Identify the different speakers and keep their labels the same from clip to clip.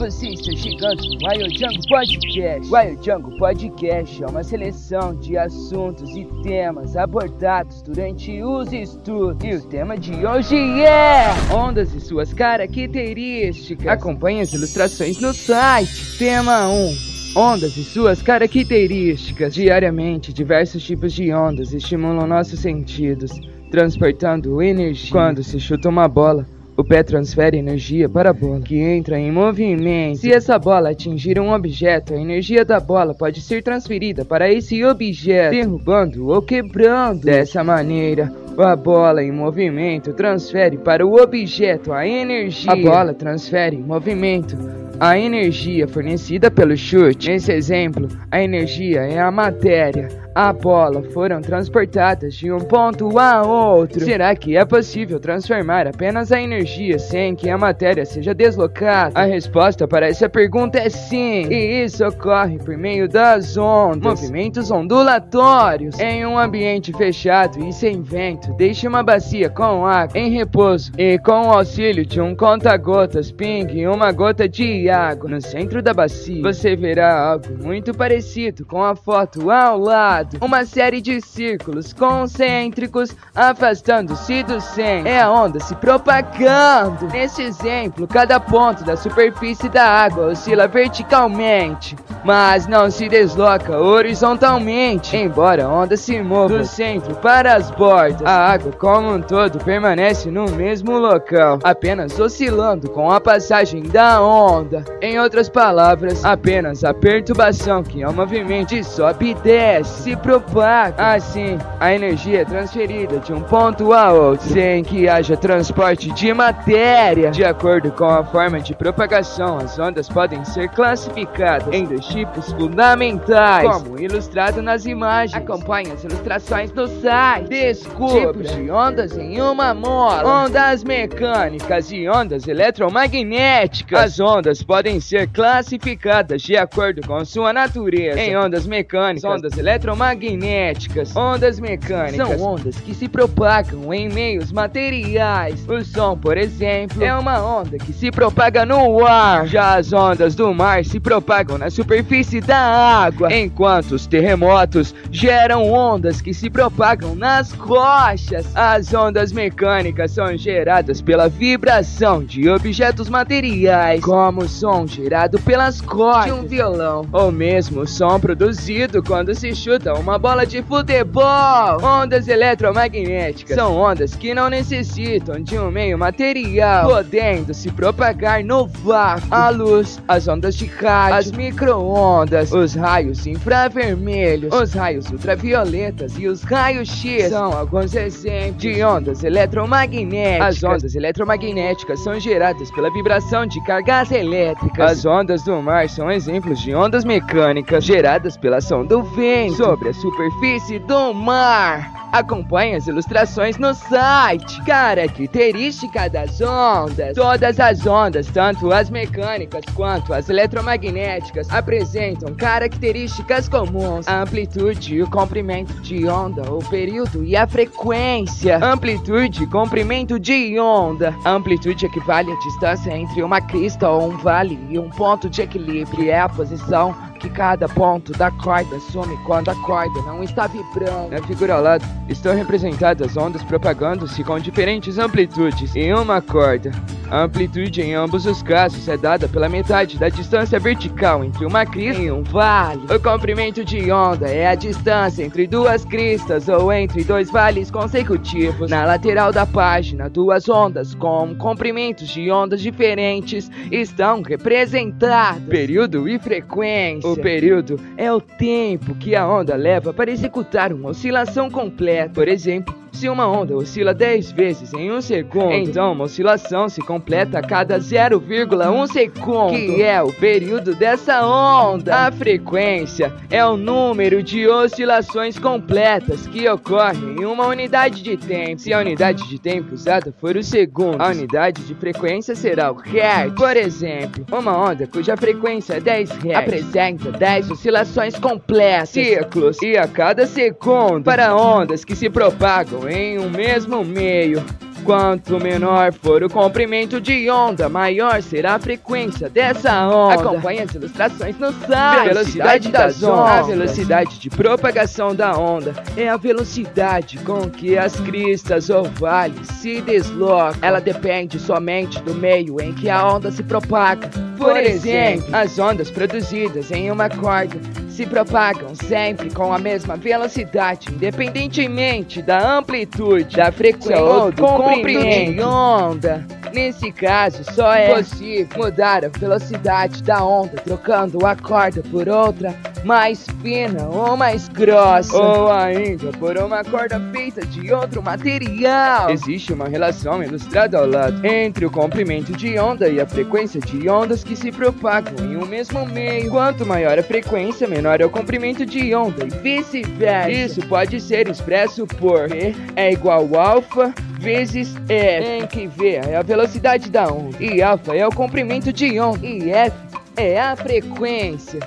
Speaker 1: Você está chegando no Wild Jungle Podcast. Wild Jungle Podcast é uma seleção de assuntos e temas abordados durante os estudos. E o tema de hoje é ondas e suas características. Acompanhe as ilustrações no site. Tema 1. Ondas e suas características. Diariamente, diversos tipos de ondas estimulam nossos sentidos, transportando energia. Quando se chuta uma bola, o pé transfere energia para a bola, que entra em movimento. Se essa bola atingir um objeto, a energia da bola pode ser transferida para esse objeto, derrubando ou quebrando. Dessa maneira, a bola em movimento transfere para o objeto a energia. A bola transfere em movimento a energia fornecida pelo chute. Nesse exemplo, a energia é a matéria, a bola foram transportadas de um ponto a outro. Será que é possível transformar apenas a energia sem que a matéria seja deslocada? A resposta para essa pergunta é sim, e isso ocorre por meio das ondas, movimentos ondulatórios. Em um ambiente fechado e sem vento, deixe uma bacia com água em repouso e com o auxílio de um conta-gotas pingue uma gota de água no centro da bacia. Você verá algo muito parecido com a foto ao lado uma série de círculos concêntricos afastando-se do centro. É a onda se propagando. Nesse exemplo, cada ponto da superfície da água oscila verticalmente, mas não se desloca horizontalmente, embora a onda se mova do centro para as bordas. A água como um todo permanece no mesmo local, apenas oscilando com a passagem da onda. Em outras palavras, apenas a perturbação que é o movimento sobe e desce se propaga. Assim, a energia é transferida de um ponto a outro, sem que haja transporte de matéria. De acordo com a forma de propagação, as ondas podem ser classificadas em dois tipos fundamentais, como ilustrado nas imagens. Acompanhe as ilustrações do site. Descubra tipos de ondas em uma mola, ondas mecânicas e ondas eletromagnéticas. As ondas podem ser classificadas de acordo com sua natureza em ondas mecânicas, ondas eletromagnéticas magnéticas, ondas mecânicas, são ondas que se propagam em meios materiais. O som, por exemplo, é uma onda que se propaga no ar. Já as ondas do mar se propagam na superfície da água, enquanto os terremotos geram ondas que se propagam nas rochas. As ondas mecânicas são geradas pela vibração de objetos materiais, como o som gerado pelas cordas de um violão, ou mesmo o som produzido quando se chuta uma bola de futebol. Ondas eletromagnéticas são ondas que não necessitam de um meio material, podendo se propagar no vácuo. A luz, as ondas de rádio, as microondas, os raios infravermelhos, os raios ultravioletas e os raios X são alguns exemplos de ondas eletromagnéticas. As ondas eletromagnéticas são geradas pela vibração de cargas elétricas. As ondas do mar são exemplos de ondas mecânicas geradas pela ação do vento sobre a superfície do mar. Acompanhe as ilustrações no site. Característica das ondas. Todas as ondas, tanto as mecânicas quanto as eletromagnéticas, apresentam características comuns. A amplitude, o comprimento de onda, o período e a frequência. Amplitude, comprimento de onda. A amplitude equivale à distância entre uma crista ou um vale e um ponto de equilíbrio, é a posição que cada ponto da corda some quando a corda não está vibrando. Na figura ao lado estão representadas ondas propagando-se com diferentes amplitudes em uma corda. A amplitude em ambos os casos é dada pela metade da distância vertical entre uma crista e um vale. O comprimento de onda é a distância entre duas cristas ou entre dois vales consecutivos. Na lateral da página, duas ondas com comprimentos de ondas diferentes estão representadas. Período e frequência. O período é o tempo que a onda leva para executar uma oscilação completa. Por exemplo, se uma onda oscila 10 vezes em um segundo, então uma oscilação se completa a cada 0,1 segundo, que é o período dessa onda. A frequência é o número de oscilações completas que ocorrem em uma unidade de tempo. Se a unidade de tempo usada for o segundo, a unidade de frequência será o hertz. Por exemplo, uma onda cuja frequência é 10 Hz apresenta 10 oscilações completas, ciclos, e a cada segundo, para ondas que se propagam em um mesmo meio. Quanto menor for o comprimento de onda, maior será a frequência dessa onda. Acompanhe as ilustrações no site. Velocidade das ondas. A velocidade de propagação da onda é a velocidade com que as cristas ou vales se deslocam. Ela depende somente do meio em que a onda se propaga. Por exemplo, as ondas produzidas em uma corda se propagam sempre com a mesma velocidade, independentemente da amplitude, da frequência ou do comprimento. de onda. Nesse caso, só é. possível mudar a velocidade da onda trocando a corda por outra mais fina ou mais grossa, ou ainda por uma corda feita de outro material. Existe uma relação ilustrada ao lado entre o comprimento de onda e a frequência de ondas que se propagam em um mesmo meio. Quanto maior a frequência, menor é o comprimento de onda e vice-versa. Isso pode ser expresso por V é igual alfa vezes F, em que V é a velocidade da onda e alfa é o comprimento de onda e F é a frequência.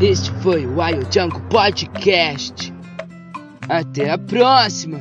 Speaker 1: Este foi o Wild Jungle Podcast. Até a próxima!